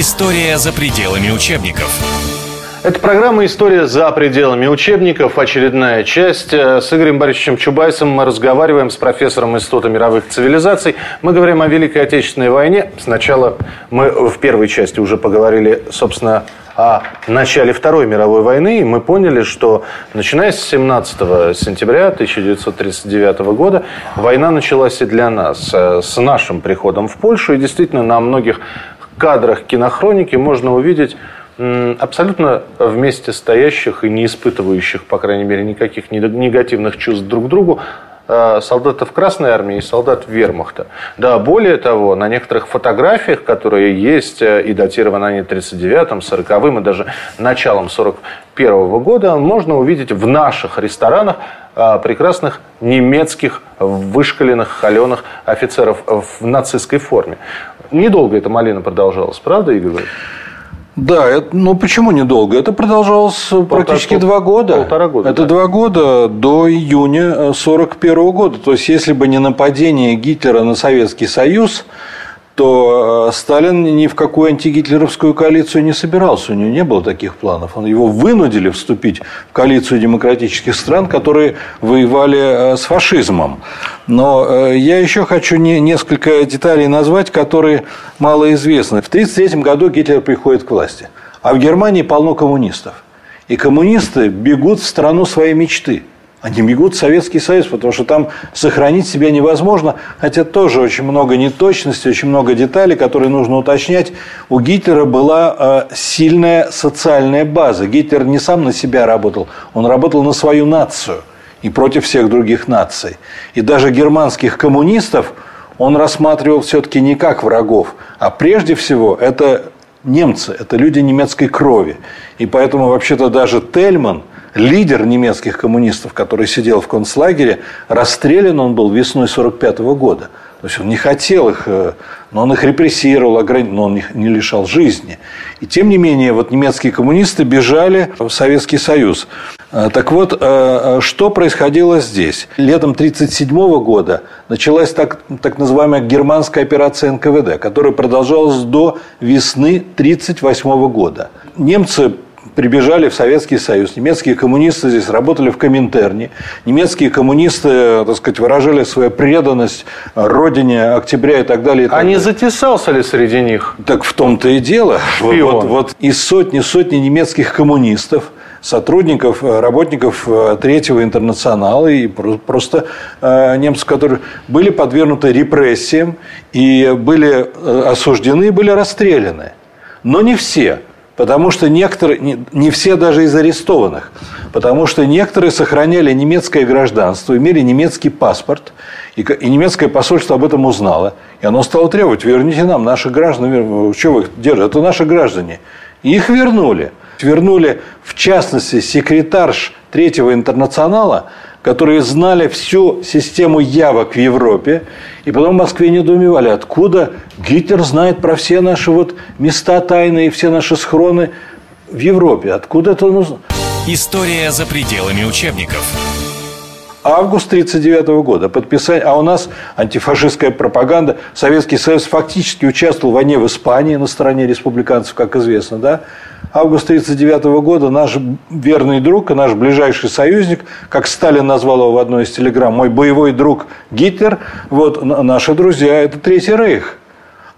История за пределами учебников. Это программа «История за пределами учебников», очередная часть. Э, с Игорем Борисовичем Чубайсом мы разговариваем с профессором Института мировых цивилизаций. Мы говорим о Великой Отечественной войне. Сначала мы в первой части уже поговорили, собственно, о начале Второй мировой войны, и мы поняли, что начиная с 17 сентября 1939 года война началась и для нас, э, с нашим приходом в Польшу, и действительно на многих кадрах кинохроники можно увидеть абсолютно вместе стоящих и не испытывающих, по крайней мере, никаких негативных чувств друг к другу солдатов Красной Армии и солдат Вермахта. Да, более того, на некоторых фотографиях, которые есть, э, и датированы они 39-м, 40-м и даже началом 41 -го года, можно увидеть в наших ресторанах э, прекрасных немецких вышкаленных, холеных офицеров в нацистской форме. Недолго эта малина продолжалась, правда, Игорь? Да, это, ну почему недолго? Это продолжалось Полтора, практически пол, два года. Полтора года. Это да. два года до июня 1941 года. То есть, если бы не нападение Гитлера на Советский Союз, то э, Сталин ни в какую антигитлеровскую коалицию не собирался. У него не было таких планов. Он его вынудили вступить в коалицию демократических стран, которые воевали э, с фашизмом. Но э, я еще хочу несколько деталей назвать, которые малоизвестны. В 1933 году Гитлер приходит к власти. А в Германии полно коммунистов. И коммунисты бегут в страну своей мечты – они бегут в Советский Союз, потому что там сохранить себя невозможно, хотя тоже очень много неточностей, очень много деталей, которые нужно уточнять. У Гитлера была э, сильная социальная база. Гитлер не сам на себя работал, он работал на свою нацию и против всех других наций. И даже германских коммунистов он рассматривал все-таки не как врагов, а прежде всего это немцы, это люди немецкой крови. И поэтому вообще-то даже Тельман – лидер немецких коммунистов, который сидел в концлагере, расстрелян он был весной 1945 года. То есть он не хотел их, э, но он их репрессировал, но он их не лишал жизни. И тем не менее, вот немецкие коммунисты бежали в Советский Союз. Э, так вот, э, что происходило здесь? Летом 1937 года началась так, так называемая германская операция НКВД, которая продолжалась до весны 1938 года. Немцы прибежали в Советский Союз. Немецкие коммунисты здесь работали в Коминтерне. Немецкие коммунисты, так сказать, выражали свою преданность родине октября и так далее. И так а далее. не затесался ли среди них? Так в том-то и дело. Вот, вот, вот из сотни-сотни немецких коммунистов сотрудников, работников э, Третьего интернационала и просто э, немцев, которые были подвергнуты репрессиям и были э, осуждены и были расстреляны. Но не все. Потому что некоторые, не, не все даже из арестованных, потому что некоторые сохраняли немецкое гражданство, имели немецкий паспорт, и, и немецкое посольство об этом узнало, и оно стало требовать, верните нам наших граждан, что вы их держите, это наши граждане. И их вернули. Вернули, в частности, секретарш Третьего интернационала, которые знали всю систему явок в Европе, и потом в Москве недоумевали, откуда Гитлер знает про все наши вот места тайные, все наши схроны в Европе. Откуда это нужно? История за пределами учебников. Август 1939 года. Подписание, а у нас антифашистская пропаганда. Советский Союз фактически участвовал в войне в Испании на стороне республиканцев, как известно. Да? Август 1939 года наш верный друг и наш ближайший союзник, как Сталин назвал его в одной из телеграмм, мой боевой друг Гитлер, вот наши друзья – это Третий Рейх.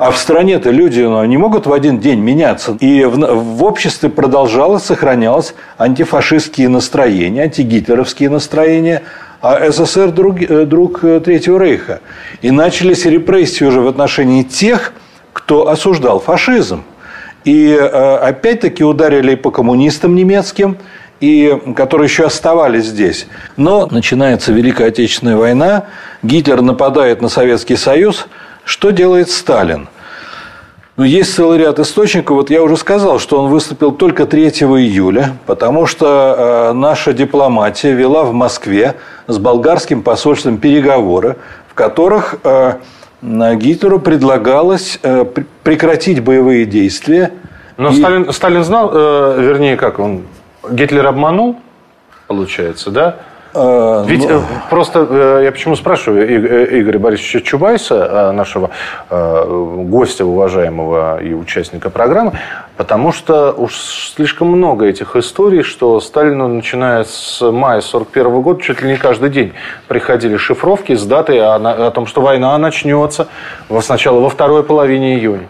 А в стране-то люди ну, не могут в один день меняться. И в, в обществе продолжалось, сохранялось антифашистские настроения, антигитлеровские настроения, а СССР друг, э, друг э, Третьего Рейха. И начались репрессии уже в отношении тех, кто осуждал фашизм. И э, опять-таки ударили по коммунистам немецким, и которые еще оставались здесь. Но начинается Великая Отечественная война, Гитлер нападает на Советский Союз. Что делает Сталин? Ну, есть целый ряд источников. Вот я уже сказал, что он выступил только 3 июля, потому что э, наша дипломатия вела в Москве с болгарским посольством переговоры, в которых э, Гитлеру предлагалось э, прекратить боевые действия. Но и... Сталин, Сталин знал, вернее, как он, Гитлер обманул, получается, да? А, Ведь ну... просто я почему спрашиваю Игоря Борисовича Чубайса, нашего гостя уважаемого и участника программы, потому что уж слишком много этих историй, что Сталину, начиная с мая 1941 года, чуть ли не каждый день приходили шифровки с датой о, о том, что война начнется сначала во второй половине июня.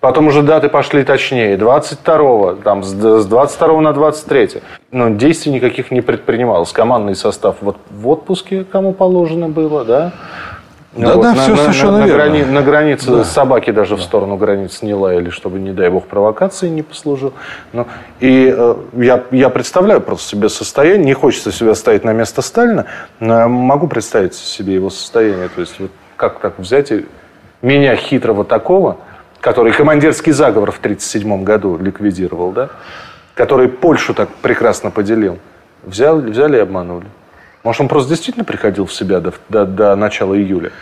Потом уже даты пошли точнее. 22-го, там, с 22 на 23. Но действий никаких не предпринималось. Командный состав вот в отпуске, кому положено было, да? Да, вот, да, на, все на, совершенно на, верно. Грани, на границе да. собаки даже да. в сторону границ не лаяли, чтобы, не дай бог, провокации не послужил. Но, и э, я, я представляю просто себе состояние, не хочется себя ставить на место Сталина, но могу представить себе его состояние. То есть, вот как так взять и меня хитрого такого – который командирский заговор в 1937 году ликвидировал, да? который Польшу так прекрасно поделил. Взял, взяли и обманули. Может, он просто действительно приходил в себя до, до, до начала июля?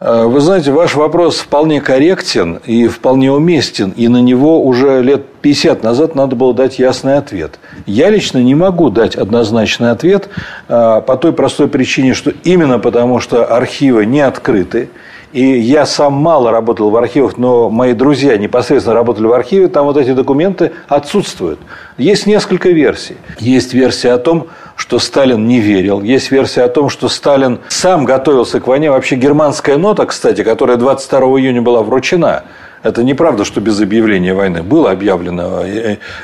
А, вы знаете, ваш вопрос вполне корректен и вполне уместен, и на него уже лет 50 назад надо было дать ясный ответ. Я лично не могу дать однозначный ответ а, по той простой причине, что именно потому, что архивы не открыты, и я сам мало работал в архивах, но мои друзья непосредственно работали в архиве, там вот эти документы отсутствуют. Есть несколько версий. Есть версия о том, что Сталин не верил. Есть версия о том, что Сталин сам готовился к войне. Вообще германская нота, кстати, которая 22 июня была вручена, это неправда, что без объявления войны. Было объявлено.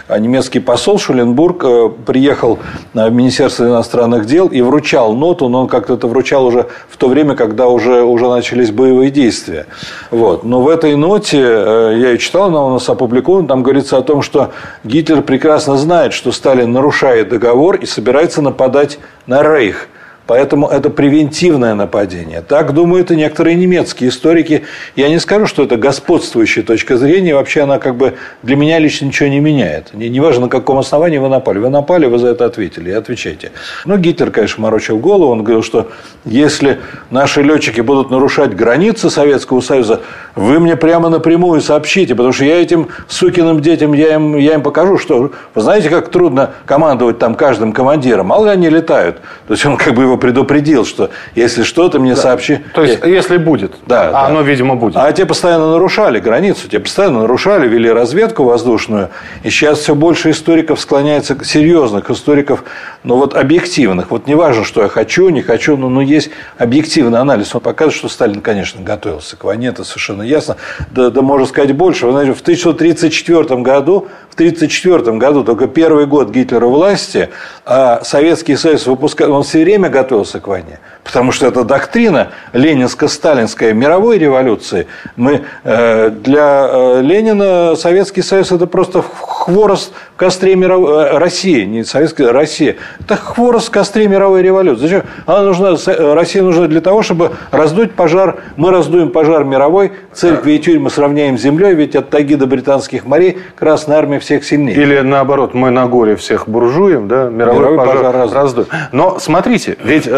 А немецкий посол Шуленбург э, приехал в Министерство иностранных дел и вручал ноту, но он как-то это вручал уже в то время, когда уже, уже начались боевые действия. Вот. Но в этой ноте, э, я ее читал, она у нас опубликована, там говорится о том, что Гитлер прекрасно знает, что Сталин нарушает договор и собирается нападать на Рейх – Поэтому это превентивное нападение. Так думают и некоторые немецкие историки. Я не скажу, что это господствующая точка зрения. Вообще она как бы для меня лично ничего не меняет. Неважно, на каком основании вы напали. Вы напали, вы за это ответили. И отвечайте. Но ну, Гитлер, конечно, морочил голову. Он говорил, что если наши летчики будут нарушать границы Советского Союза, вы мне прямо напрямую сообщите. Потому что я этим сукиным детям, я им, я им покажу, что... Вы знаете, как трудно командовать там каждым командиром. Мало ли они летают. То есть он как бы его предупредил, что если что-то мне да. сообщи. То есть, я... если будет. Да, а да. оно, видимо, будет. А те постоянно нарушали границу, те постоянно нарушали, вели разведку воздушную. И сейчас все больше историков склоняется, серьезных историков, но вот объективных. Вот не важно, что я хочу, не хочу, но, но есть объективный анализ. Он показывает, что Сталин, конечно, готовился к войне, это совершенно ясно. Да, да можно сказать больше. Вы знаете, в 1934 году, в 1934 году, только первый год Гитлера власти, а Советский Союз выпускал, он все время готовился готовился к войне. Потому что это доктрина ленинско-сталинская мировой революции. Мы, э, для э, Ленина Советский Союз – это просто хворост в костре мировой э, России, не Советская, Россия. Это хворост в костре мировой революции. Зачем? Она нужна, Россия нужна для того, чтобы раздуть пожар. Мы раздуем пожар мировой, церкви и тюрьмы сравняем с землей, ведь от тайги до британских морей Красная Армия всех сильнее. Или наоборот, мы на горе всех буржуев, да, мировой, мировой пожар, пожар раздуем. Но смотрите, ведь,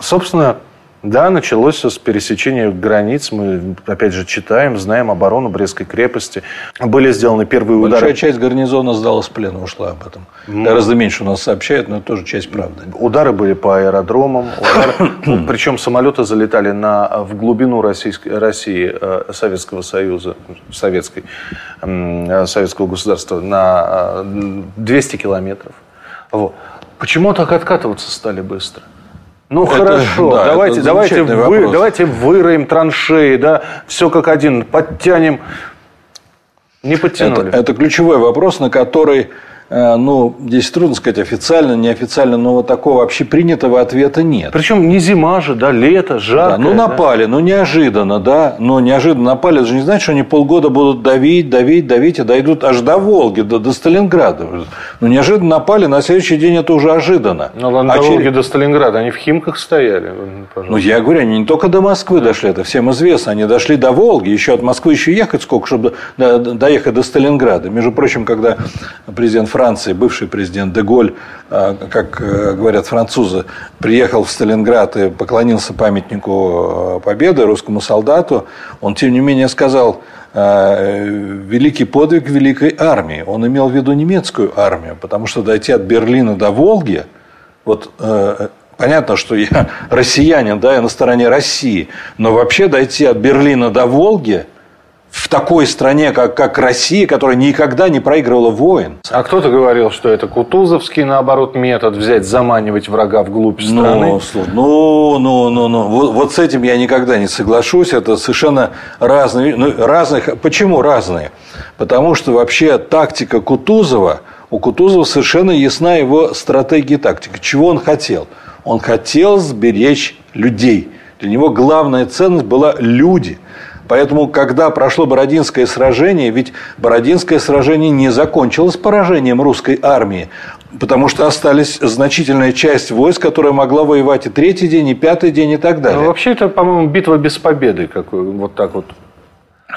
собственно, собственно, да, началось с пересечения границ. Мы, опять же, читаем, знаем оборону Брестской крепости. Были сделаны первые Большая удары. Большая часть гарнизона сдалась в плен, ушла об этом. Mm. Гораздо меньше у нас сообщают, но это тоже часть правды. Удары были по аэродромам. Удары, ну, причем самолеты залетали на, в глубину Российской, России, э, Советского Союза, Советской, Советского государства на 200 э, километров. Вот. Почему так откатываться стали быстро? Ну это, хорошо, да, давайте, давайте, вы, давайте выроем траншеи, да, все как один, подтянем. Не подтянули. Это, это ключевой вопрос, на который ну, здесь трудно сказать официально, неофициально, но вот такого общепринятого ответа нет. Причем не зима же, да, лето, жарко. Да, ну, напали, да? ну, неожиданно, да, но неожиданно напали. Это же не значит, что они полгода будут давить, давить, давить, и дойдут аж до Волги, до, до Сталинграда. Ну, неожиданно напали, на следующий день это уже ожиданно. Ну, ладно, а до через... Волги, до Сталинграда, они в Химках стояли, пожалуйста. Ну, я говорю, они не только до Москвы да. дошли, это всем известно, они дошли до Волги, еще от Москвы еще ехать сколько, чтобы доехать до Сталинграда. Между прочим, когда президент Франции, бывший президент Деголь, а, как э, говорят французы, приехал в Сталинград и поклонился памятнику э, Победы русскому солдату, он, тем не менее, сказал, э, великий подвиг великой армии. Он имел в виду немецкую армию, потому что дойти от Берлина до Волги, вот Понятно, что я россиянин, да, я на стороне России. Но вообще дойти от Берлина до Волги в такой стране, как, как Россия, которая никогда не проигрывала войн. А кто-то говорил, что это кутузовский, наоборот, метод взять, заманивать врага вглубь ну, страны. Ну, ну, ну, ну, ну. Вот, вот с этим я никогда не соглашусь. Это совершенно разные. Ну, разных. Почему разные? Потому что вообще тактика Кутузова, у Кутузова совершенно ясна его стратегия и тактика. Чего он хотел? Он хотел сберечь людей. Для него главная ценность была люди. Поэтому, когда прошло Бородинское сражение, ведь Бородинское сражение не закончилось поражением русской армии, потому что остались значительная часть войск, которая могла воевать и третий день, и пятый день, и так далее. Ну, вообще, это, по-моему, битва без победы, какой, вот так вот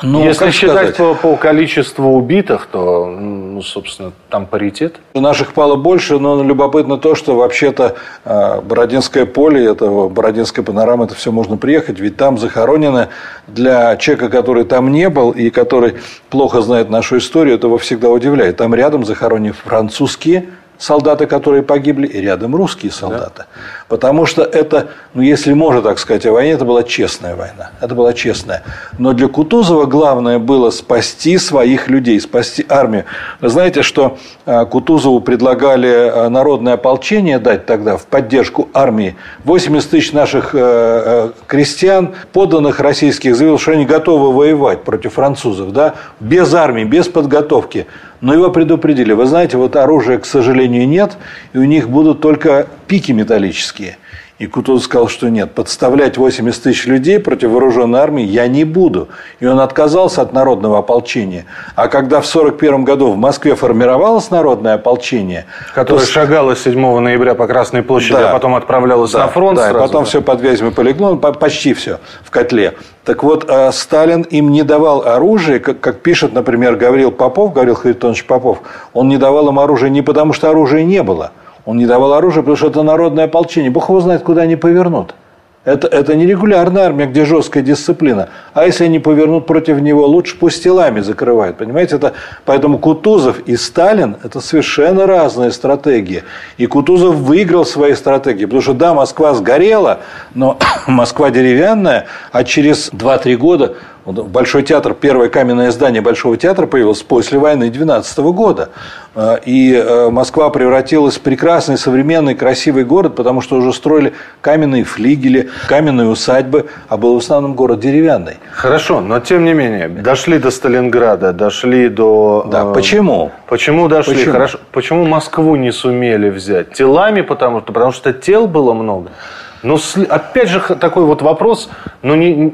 ну, Если считать по, по количеству убитых, то, ну, собственно, там паритет. У наших пало больше, но любопытно то, что вообще-то а, Бородинское поле, это Бородинская панорама, это все можно приехать, ведь там захоронено для человека, который там не был и который плохо знает нашу историю, это его всегда удивляет. Там рядом захоронены французские солдаты, которые погибли, и рядом русские солдаты. Да. Потому что это, ну, если можно так сказать о войне, это была честная война. Это была честная. Но для Кутузова главное было спасти своих людей, спасти армию. Вы знаете, что а, Кутузову предлагали а, народное ополчение дать тогда в поддержку армии. 80 тысяч наших э, э, крестьян, подданных российских, заявил, что они готовы воевать против французов, да, без армии, без подготовки. Но его предупредили. Вы знаете, вот оружия, к сожалению, нет, и у них будут только пики металлические. И Кутузов сказал, что нет, подставлять 80 тысяч людей против вооруженной армии я не буду. И он отказался от народного ополчения. А когда в 1941 году в Москве формировалось народное ополчение... Которое то... шагало 7 ноября по Красной площади, да, а потом отправлялось да, на фронт да, сразу. потом да. все под Вязьмой полегло, ну, почти все в котле. Так вот, э, Сталин им не давал оружие, как, как пишет, например, Гаврил Попов, Гаврил Харитонович Попов, он не давал им оружие не потому, что оружия не было – он не давал оружие, потому что это народное ополчение. Бог его знает, куда они повернут. Это, это не регулярная армия, где жесткая дисциплина. А если они повернут против него, лучше пусть телами закрывают. Понимаете, это, поэтому Кутузов и Сталин – это совершенно разные стратегии. И Кутузов выиграл свои стратегии. Потому что, да, Москва сгорела, но Москва деревянная, а через 2-3 года Большой театр, первое каменное здание Большого театра появилось после войны 12 года. А, и э, Москва превратилась в прекрасный, современный, красивый город, потому что уже строили каменные флигели, каменные усадьбы, а был в основном город деревянный. Хорошо, но тем не менее, дошли до Сталинграда, дошли до... Да, э, почему? Почему дошли? Почему? Хорошо. Почему Москву не сумели взять? Телами, потому что, потому что тел было много. Но опять же такой вот вопрос, но не,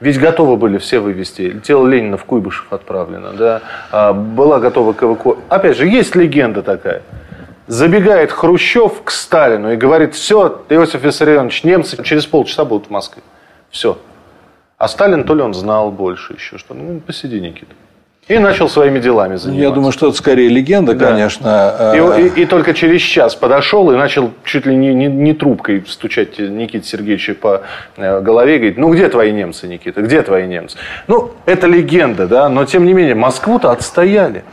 ведь готовы были все вывести. Тело Ленина в Куйбышев отправлено. Да? А, была готова к эвакуации. Опять же, есть легенда такая. Забегает Хрущев к Сталину и говорит, все, Иосиф Виссарионович, немцы через полчаса будут в Москве. Все. А Сталин то ли он знал больше еще, что ну, посиди, Никита. И начал своими делами заниматься. Я думаю, что это скорее легенда, да. конечно. И, а и, и только через час подошел и начал чуть ли не, не, не трубкой стучать Никите Сергеевичу по э, голове и говорит, ну где твои немцы, Никита, где твои немцы? Ну, это легенда, да, но тем не менее, Москву-то отстояли.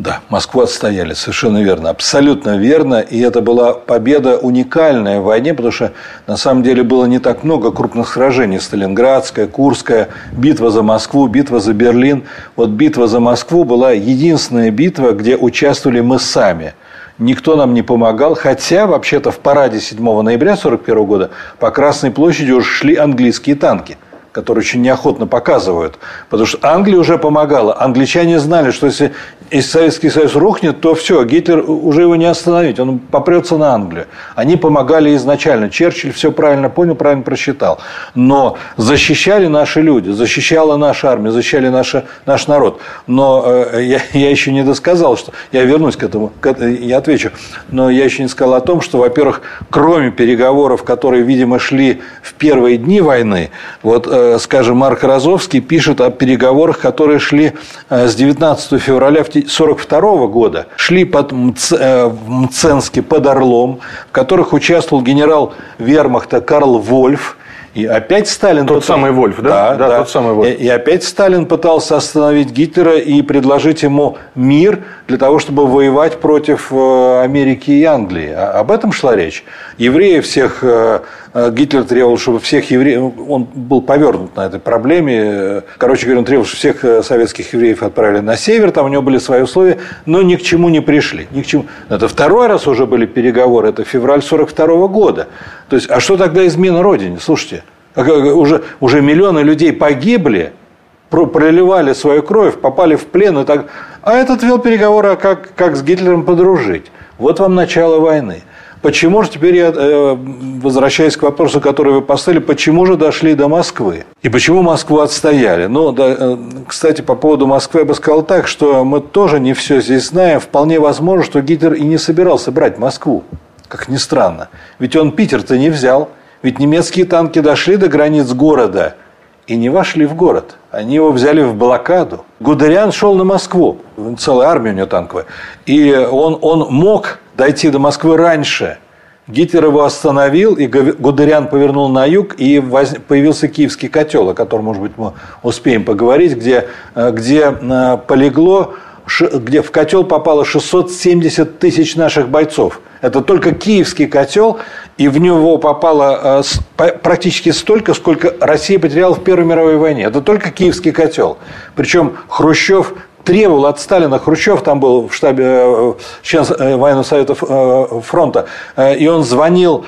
Да, Москву отстояли, совершенно верно, абсолютно верно. И это была победа уникальная в войне, потому что на самом деле было не так много крупных сражений. Сталинградская, Курская, битва за Москву, битва за Берлин. Вот битва за Москву была единственная битва, где участвовали мы сами. Никто нам не помогал, хотя вообще-то в параде 7 ноября 1941 года по Красной площади уже шли английские танки – которые очень неохотно показывают. Потому что Англия уже помогала. Англичане знали, что если, если Советский Союз рухнет, то все, Гитлер уже его не остановить. Он попрется на Англию. Они помогали изначально. Черчилль все правильно понял, правильно просчитал. Но защищали наши люди, защищала наша армия, защищали наша, наш народ. Но э, я, я еще не досказал, что... Я вернусь к этому, к, я отвечу. Но я еще не сказал о том, что, во-первых, кроме переговоров, которые, видимо, шли в первые дни войны, вот э, скажем, Марк Розовский пишет о переговорах, которые шли э, с 19 февраля 1942 года. Шли под Мц... Э, в Мценске под Орлом, в которых участвовал генерал вермахта Карл Вольф, И опять Сталин... Тот пытался... самый Вольф, да? Да, да, тот самый Вольф. И, и опять Сталин пытался остановить Гитлера и предложить ему мир для того, чтобы воевать против э, Америки и Англии. А об этом шла речь. Евреи всех... Э, э, Гитлер требовал, чтобы всех евреев... Он был повернут на этой проблеме. Короче говоря, он требовал, чтобы всех советских евреев отправили на север. Там у него были свои условия, но ни к чему не пришли. Ни к чему. Это второй раз уже были переговоры. Это февраль 42 года. То есть, а что тогда измена Родине? Слушайте, а уже, уже миллионы людей погибли, проливали свою кровь, попали в плен и так. А этот вел переговоры, а как, как с Гитлером подружить. Вот вам начало войны. Почему же теперь я, э, возвращаясь к вопросу, который вы поставили, почему же дошли до Москвы? И почему Москву отстояли? Ну, да, э, кстати, по поводу Москвы я бы сказал так, что мы тоже не все здесь знаем. Вполне возможно, что Гитлер и не собирался брать Москву как ни странно. Ведь он Питер-то не взял. Ведь немецкие танки дошли до границ города и не вошли в город. Они его взяли в блокаду. Гудериан шел на Москву. Целая армия у него танковая. И он, он мог дойти до Москвы раньше. Гитлер его остановил, и Гудериан повернул на юг, и появился киевский котел, о котором, может быть, мы успеем поговорить, где, э, где э, полегло где в котел попало 670 тысяч наших бойцов. Это только киевский котел, и в него попало э, практически столько, сколько Россия потеряла в Первой мировой войне. Это только киевский котел. Причем Хрущев требовал от Сталина, Хрущев там был в штабе э, член э, военного совета фронта, и он звонил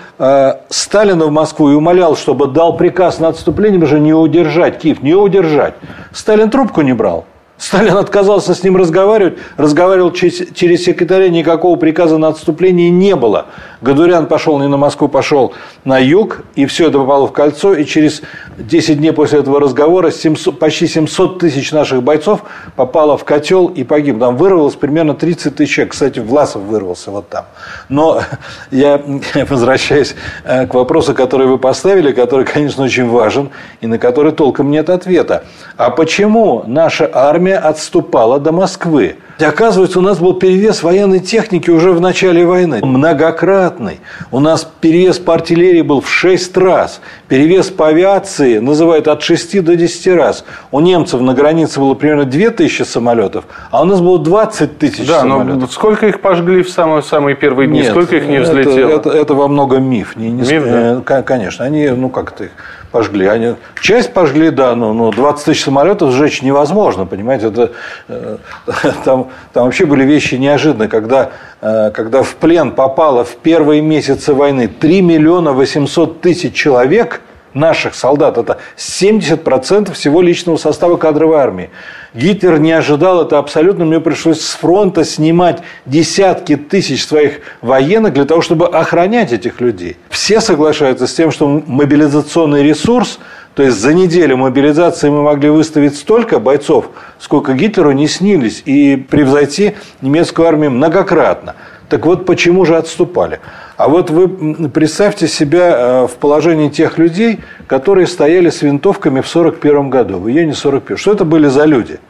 Сталину в Москву и умолял, чтобы дал приказ на отступление, уже не удержать Киев, не удержать. Сталин трубку не брал. Сталин отказался с ним разговаривать, разговаривал через секретаря, никакого приказа на отступление не было. Гадурян пошел не на Москву, пошел на юг, и все это попало в кольцо, и через 10 дней после этого разговора 700, почти 700 тысяч наших бойцов попало в котел и погиб. Там вырвалось примерно 30 тысяч человек. Кстати, Власов вырвался вот там. Но я возвращаюсь э, к вопросу, который вы поставили, который, конечно, очень важен, и на который толком нет ответа. А почему наша армия отступала до Москвы? Оказывается, у нас был перевес военной техники уже в начале войны. Многократный. У нас перевес по артиллерии был в 6 раз. Перевес по авиации называют от 6 до 10 раз. У немцев на границе было примерно 2000 самолетов, а у нас было 20 тысяч да, самолетов. Но сколько их пожгли в самые, самые первые дни? Нет, сколько их не взлетело? Это, это, это во многом миф. Не, не, миф да? Э, конечно. Они, ну как-то их пожгли. Они, часть пожгли, да, но, но 20 тысяч самолетов сжечь невозможно, понимаете, это, э, там, там вообще были вещи неожиданные, когда, э, когда в плен попало в первые месяцы войны 3 миллиона 800 тысяч человек – наших солдат. Это 70% всего личного состава кадровой армии. Гитлер не ожидал это абсолютно. Мне пришлось с фронта снимать десятки тысяч своих военных для того, чтобы охранять этих людей. Все соглашаются с тем, что мобилизационный ресурс, то есть за неделю мобилизации мы могли выставить столько бойцов, сколько Гитлеру не снились, и превзойти немецкую армию многократно. Так вот, почему же отступали? А вот вы представьте себя э, в положении тех людей, которые стояли с винтовками в 1941 году, в июне 1941. Что это были за люди?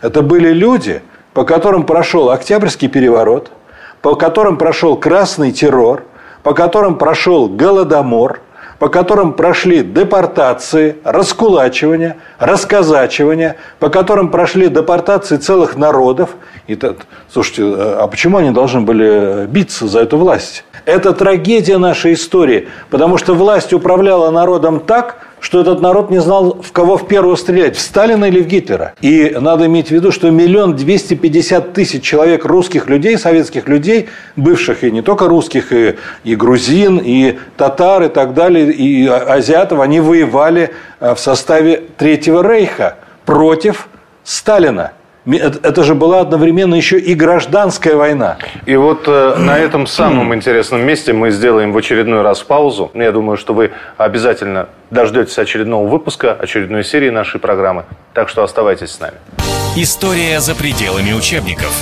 Это были люди, по которым прошел Октябрьский переворот, по которым прошел Красный террор, по которым прошел Голодомор, по которым прошли депортации, раскулачивания, расказачивания, по которым прошли депортации целых народов. И, слушайте, э, а почему они должны были биться за эту власть? Это трагедия нашей истории, потому что власть управляла народом так, что этот народ не знал, в кого в первую стрелять, в Сталина или в Гитлера. И надо иметь в виду, что миллион двести пятьдесят тысяч человек русских людей, советских людей, бывших и не только русских, и, и грузин, и татар, и так далее, и азиатов, они воевали э, в составе Третьего Рейха против Сталина. Это же была одновременно еще и гражданская война. И вот э, на этом самом интересном месте мы сделаем в очередной раз паузу. Я думаю, что вы обязательно дождетесь очередного выпуска, очередной серии нашей программы. Так что оставайтесь с нами. История за пределами учебников.